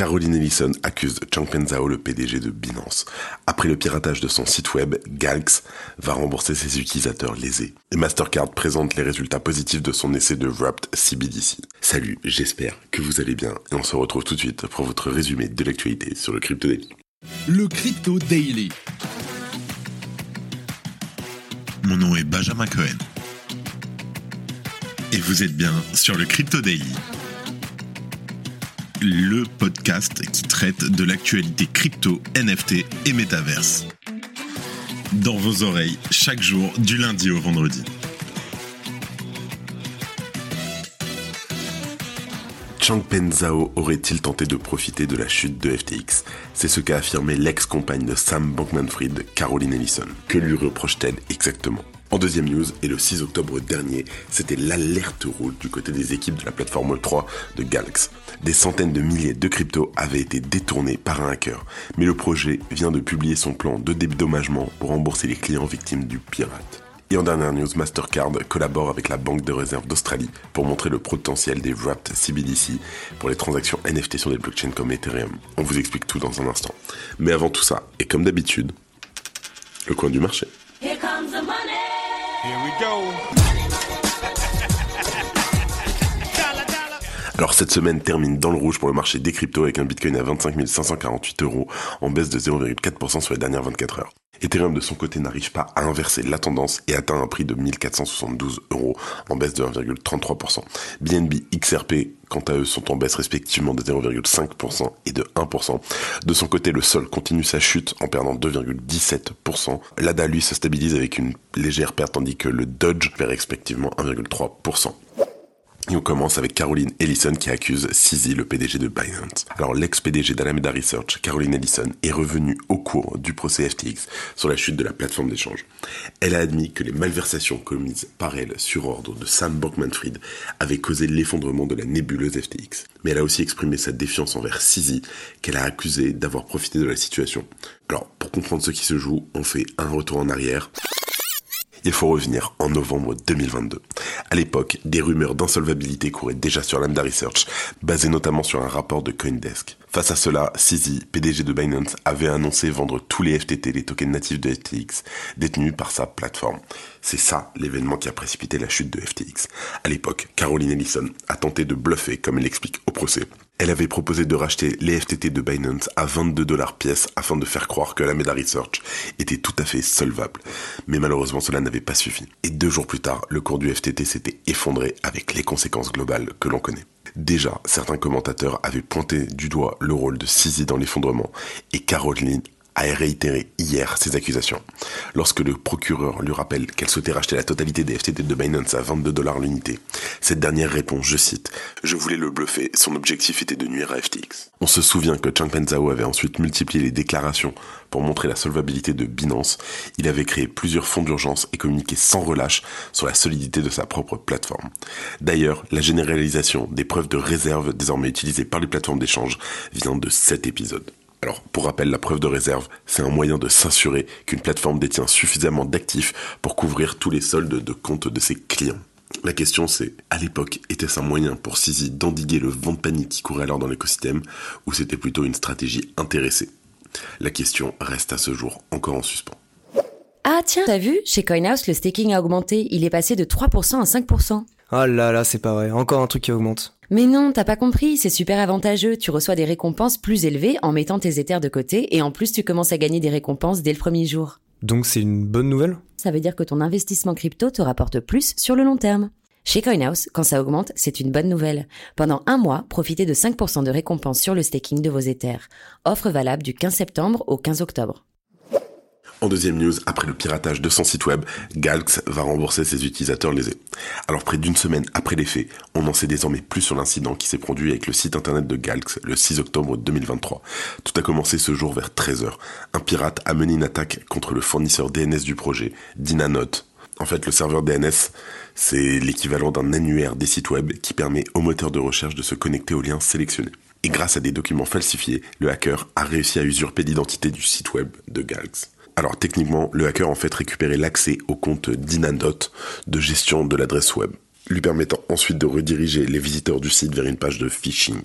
Caroline Ellison accuse Changpeng Zhao, le PDG de Binance. Après le piratage de son site web, Galx va rembourser ses utilisateurs lésés. Et Mastercard présente les résultats positifs de son essai de Wrapped CBDC. Salut, j'espère que vous allez bien et on se retrouve tout de suite pour votre résumé de l'actualité sur le Crypto Daily. Le Crypto Daily. Mon nom est Benjamin Cohen. Et vous êtes bien sur le Crypto Daily le podcast qui traite de l'actualité crypto, NFT et métaverse. Dans vos oreilles, chaque jour, du lundi au vendredi. Changpeng Zhao aurait-il tenté de profiter de la chute de FTX C'est ce qu'a affirmé l'ex-compagne de Sam Bankman-Fried, Caroline Ellison. Que lui reproche-t-elle exactement? En deuxième news, et le 6 octobre dernier, c'était l'alerte rouge du côté des équipes de la plateforme 3 de Galax. Des centaines de milliers de cryptos avaient été détournés par un hacker, mais le projet vient de publier son plan de dédommagement pour rembourser les clients victimes du pirate. Et en dernière news, Mastercard collabore avec la Banque de réserve d'Australie pour montrer le potentiel des Wrapped CBDC pour les transactions NFT sur des blockchains comme Ethereum. On vous explique tout dans un instant. Mais avant tout ça, et comme d'habitude, le coin du marché. Alors cette semaine termine dans le rouge pour le marché des cryptos avec un Bitcoin à 25 548 euros en baisse de 0,4% sur les dernières 24 heures. Ethereum de son côté n'arrive pas à inverser la tendance et atteint un prix de 1472 euros en baisse de 1,33%. BNB XRP quant à eux sont en baisse respectivement de 0,5% et de 1%. De son côté, le sol continue sa chute en perdant 2,17%. L'ADA lui se stabilise avec une légère perte tandis que le Dodge perd respectivement 1,3%. On commence avec Caroline Ellison qui accuse Sisi, le PDG de Binance. Alors l'ex-PDG d'Alameda Research, Caroline Ellison, est revenue au cours du procès FTX sur la chute de la plateforme d'échange. Elle a admis que les malversations commises par elle sur ordre de Sam Bankman-Fried avaient causé l'effondrement de la nébuleuse FTX. Mais elle a aussi exprimé sa défiance envers Sisi, qu'elle a accusé d'avoir profité de la situation. Alors, pour comprendre ce qui se joue, on fait un retour en arrière il faut revenir en novembre 2022. À l'époque, des rumeurs d'insolvabilité couraient déjà sur Lambda Research, basées notamment sur un rapport de Coindesk. Face à cela, CZ, PDG de Binance, avait annoncé vendre tous les FTT, les tokens natifs de FTX, détenus par sa plateforme. C'est ça l'événement qui a précipité la chute de FTX. À l'époque, Caroline Ellison a tenté de bluffer, comme elle l'explique au procès. Elle avait proposé de racheter les FTT de Binance à 22 dollars pièce afin de faire croire que la Meta Research était tout à fait solvable. Mais malheureusement, cela n'avait pas suffi. Et deux jours plus tard, le cours du FTT s'était effondré avec les conséquences globales que l'on connaît. Déjà, certains commentateurs avaient pointé du doigt le rôle de Sisi dans l'effondrement et Caroline a réitéré hier ses accusations. Lorsque le procureur lui rappelle qu'elle souhaitait racheter la totalité des FTT de Binance à 22 dollars l'unité, cette dernière répond, je cite, Je voulais le bluffer, son objectif était de nuire à FTX. On se souvient que Changpeng Zhao avait ensuite multiplié les déclarations pour montrer la solvabilité de Binance. Il avait créé plusieurs fonds d'urgence et communiqué sans relâche sur la solidité de sa propre plateforme. D'ailleurs, la généralisation des preuves de réserve désormais utilisées par les plateformes d'échange vient de cet épisode. Alors, pour rappel, la preuve de réserve, c'est un moyen de s'assurer qu'une plateforme détient suffisamment d'actifs pour couvrir tous les soldes de compte de ses clients. La question c'est, à l'époque, était-ce un moyen pour Sisi d'endiguer le vent de panique qui courait alors dans l'écosystème, ou c'était plutôt une stratégie intéressée? La question reste à ce jour encore en suspens. Ah tiens, t'as vu? Chez CoinHouse, le staking a augmenté, il est passé de 3% à 5%. Ah là là, c'est pas vrai, encore un truc qui augmente. Mais non, t'as pas compris, c'est super avantageux. Tu reçois des récompenses plus élevées en mettant tes éthers de côté et en plus tu commences à gagner des récompenses dès le premier jour. Donc c'est une bonne nouvelle? Ça veut dire que ton investissement crypto te rapporte plus sur le long terme. Chez CoinHouse, quand ça augmente, c'est une bonne nouvelle. Pendant un mois, profitez de 5% de récompense sur le staking de vos éthers. Offre valable du 15 septembre au 15 octobre. En deuxième news, après le piratage de son site web, Galx va rembourser ses utilisateurs lésés. Alors près d'une semaine après les faits, on n'en sait désormais plus sur l'incident qui s'est produit avec le site internet de Galx le 6 octobre 2023. Tout a commencé ce jour vers 13h. Un pirate a mené une attaque contre le fournisseur DNS du projet, Dynanote. En fait, le serveur DNS, c'est l'équivalent d'un annuaire des sites web qui permet au moteur de recherche de se connecter aux liens sélectionnés. Et grâce à des documents falsifiés, le hacker a réussi à usurper l'identité du site web de Galx. Alors techniquement, le hacker en fait récupérait l'accès au compte d'Inandot de gestion de l'adresse web. lui permettant ensuite de rediriger les visiteurs du site vers une page de phishing.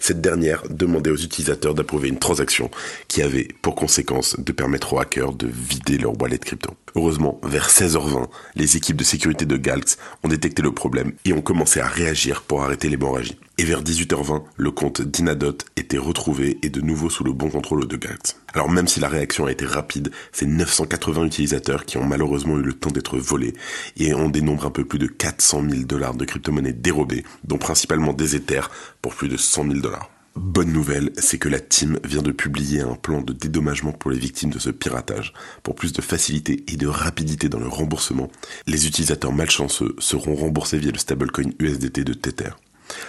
Cette dernière demandait aux utilisateurs d'approuver une transaction qui avait pour conséquence de permettre aux hackers de vider leur wallet crypto. Heureusement, vers 16h20, les équipes de sécurité de Galx ont détecté le problème et ont commencé à réagir pour arrêter l'hémorragie. Et vers 18h20, le compte d'Inadot était retrouvé et de nouveau sous le bon contrôle de Galx. Alors même si la réaction a été rapide, c'est 980 utilisateurs qui ont malheureusement eu le temps d'être volés et on dénombre un peu plus de 400 000 dollars de crypto-monnaies dérobées, dont principalement des Ethers pour plus de 100 000 dollars. Bonne nouvelle, c'est que la team vient de publier un plan de dédommagement pour les victimes de ce piratage. Pour plus de facilité et de rapidité dans le remboursement, les utilisateurs malchanceux seront remboursés via le stablecoin USDT de Tether.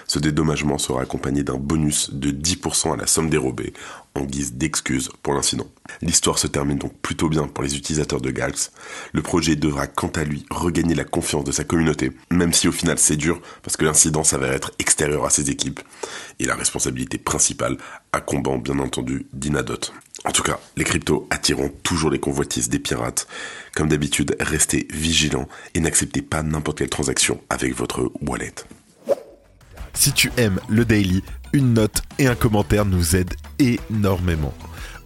Ce dédommagement sera accompagné d'un bonus de 10% à la somme dérobée en guise d'excuse pour l'incident. L'histoire se termine donc plutôt bien pour les utilisateurs de Galx. Le projet devra quant à lui regagner la confiance de sa communauté, même si au final c'est dur parce que l'incident s'avère être extérieur à ses équipes et la responsabilité principale accombant bien entendu d'Inadot. En tout cas, les cryptos attireront toujours les convoitises des pirates. Comme d'habitude, restez vigilants et n'acceptez pas n'importe quelle transaction avec votre wallet. Si tu aimes le daily, une note et un commentaire nous aident énormément.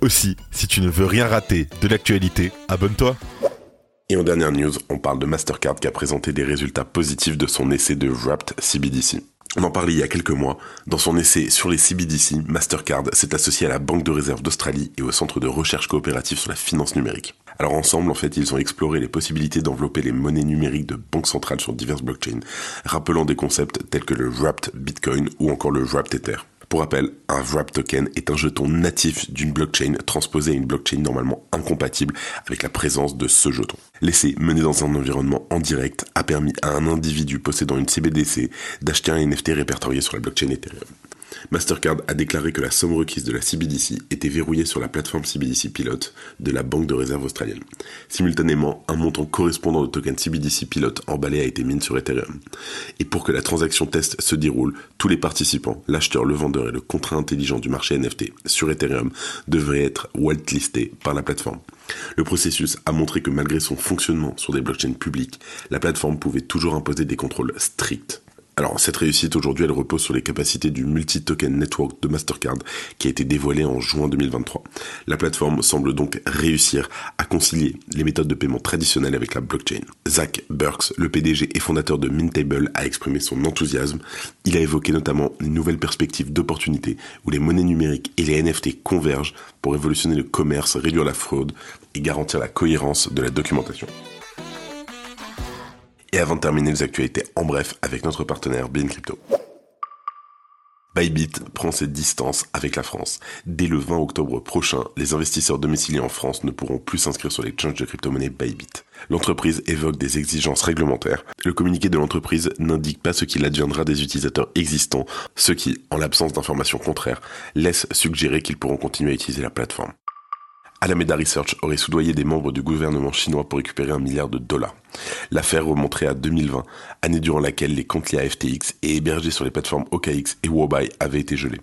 Aussi, si tu ne veux rien rater de l'actualité, abonne-toi. Et en dernière news, on parle de Mastercard qui a présenté des résultats positifs de son essai de Wrapped CBDC. On en parlait il y a quelques mois. Dans son essai sur les CBDC, Mastercard s'est associé à la Banque de réserve d'Australie et au Centre de recherche coopérative sur la finance numérique. Alors ensemble, en fait, ils ont exploré les possibilités d'envelopper les monnaies numériques de banques centrales sur diverses blockchains, rappelant des concepts tels que le Wrapped Bitcoin ou encore le Wrapped Ether. Pour rappel, un Wrap Token est un jeton natif d'une blockchain transposé à une blockchain normalement incompatible avec la présence de ce jeton. L'essai, mené dans un environnement en direct, a permis à un individu possédant une CBDC d'acheter un NFT répertorié sur la blockchain Ethereum. Mastercard a déclaré que la somme requise de la CBDC était verrouillée sur la plateforme CBDC Pilot de la Banque de réserve australienne. Simultanément, un montant correspondant au token CBDC Pilot emballé a été mis sur Ethereum. Et pour que la transaction test se déroule, tous les participants, l'acheteur, le vendeur et le contrat intelligent du marché NFT sur Ethereum devraient être whitelistés par la plateforme. Le processus a montré que malgré son fonctionnement sur des blockchains publiques, la plateforme pouvait toujours imposer des contrôles stricts. Alors cette réussite aujourd'hui elle repose sur les capacités du multi-token network de Mastercard qui a été dévoilé en juin 2023. La plateforme semble donc réussir à concilier les méthodes de paiement traditionnelles avec la blockchain. Zach Burks, le PDG et fondateur de Mintable, a exprimé son enthousiasme. Il a évoqué notamment les nouvelles perspectives d'opportunités où les monnaies numériques et les NFT convergent pour révolutionner le commerce, réduire la fraude et garantir la cohérence de la documentation. Et avant de terminer les actualités en bref avec notre partenaire Bien Crypto. Bybit prend ses distances avec la France. Dès le 20 octobre prochain, les investisseurs domiciliés en France ne pourront plus s'inscrire sur l'exchange de crypto-monnaie Bybit. L'entreprise évoque des exigences réglementaires. Le communiqué de l'entreprise n'indique pas ce qu'il adviendra des utilisateurs existants, ce qui, en l'absence d'informations contraires, laisse suggérer qu'ils pourront continuer à utiliser la plateforme. Alameda Research aurait soudoyé des membres du gouvernement chinois pour récupérer un milliard de dollars. L'affaire remonterait à 2020, année durant laquelle les comptes liés à FTX et hébergés sur les plateformes OKX et Wobai avaient été gelés.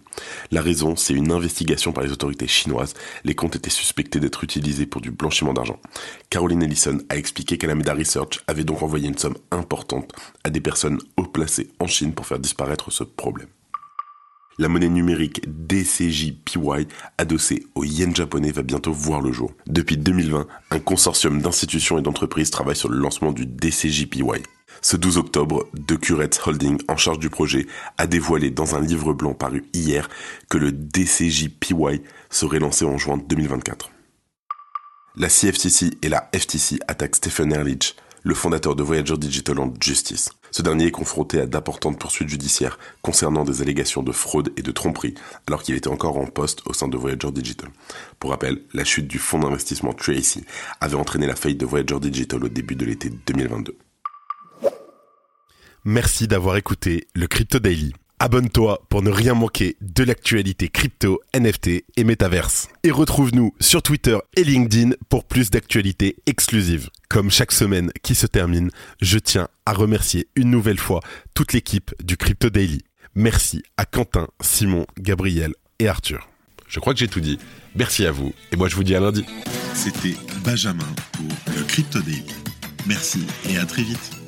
La raison, c'est une investigation par les autorités chinoises. Les comptes étaient suspectés d'être utilisés pour du blanchiment d'argent. Caroline Ellison a expliqué qu'Alameda Research avait donc envoyé une somme importante à des personnes haut placées en Chine pour faire disparaître ce problème. La monnaie numérique DCJPY adossée au yen japonais va bientôt voir le jour. Depuis 2020, un consortium d'institutions et d'entreprises travaille sur le lancement du DCJPY. Ce 12 octobre, Decuret Holding, en charge du projet, a dévoilé dans un livre blanc paru hier que le DCJPY serait lancé en juin 2024. La CFTC et la FTC attaquent Stephen Ehrlich, le fondateur de Voyager Digital en justice. Ce dernier est confronté à d'importantes poursuites judiciaires concernant des allégations de fraude et de tromperie, alors qu'il était encore en poste au sein de Voyager Digital. Pour rappel, la chute du fonds d'investissement Tracy avait entraîné la faillite de Voyager Digital au début de l'été 2022. Merci d'avoir écouté le Crypto Daily. Abonne-toi pour ne rien manquer de l'actualité crypto, NFT et métaverse. Et retrouve-nous sur Twitter et LinkedIn pour plus d'actualités exclusives. Comme chaque semaine qui se termine, je tiens à remercier une nouvelle fois toute l'équipe du Crypto Daily. Merci à Quentin, Simon, Gabriel et Arthur. Je crois que j'ai tout dit. Merci à vous et moi je vous dis à lundi. C'était Benjamin pour le Crypto Daily. Merci et à très vite.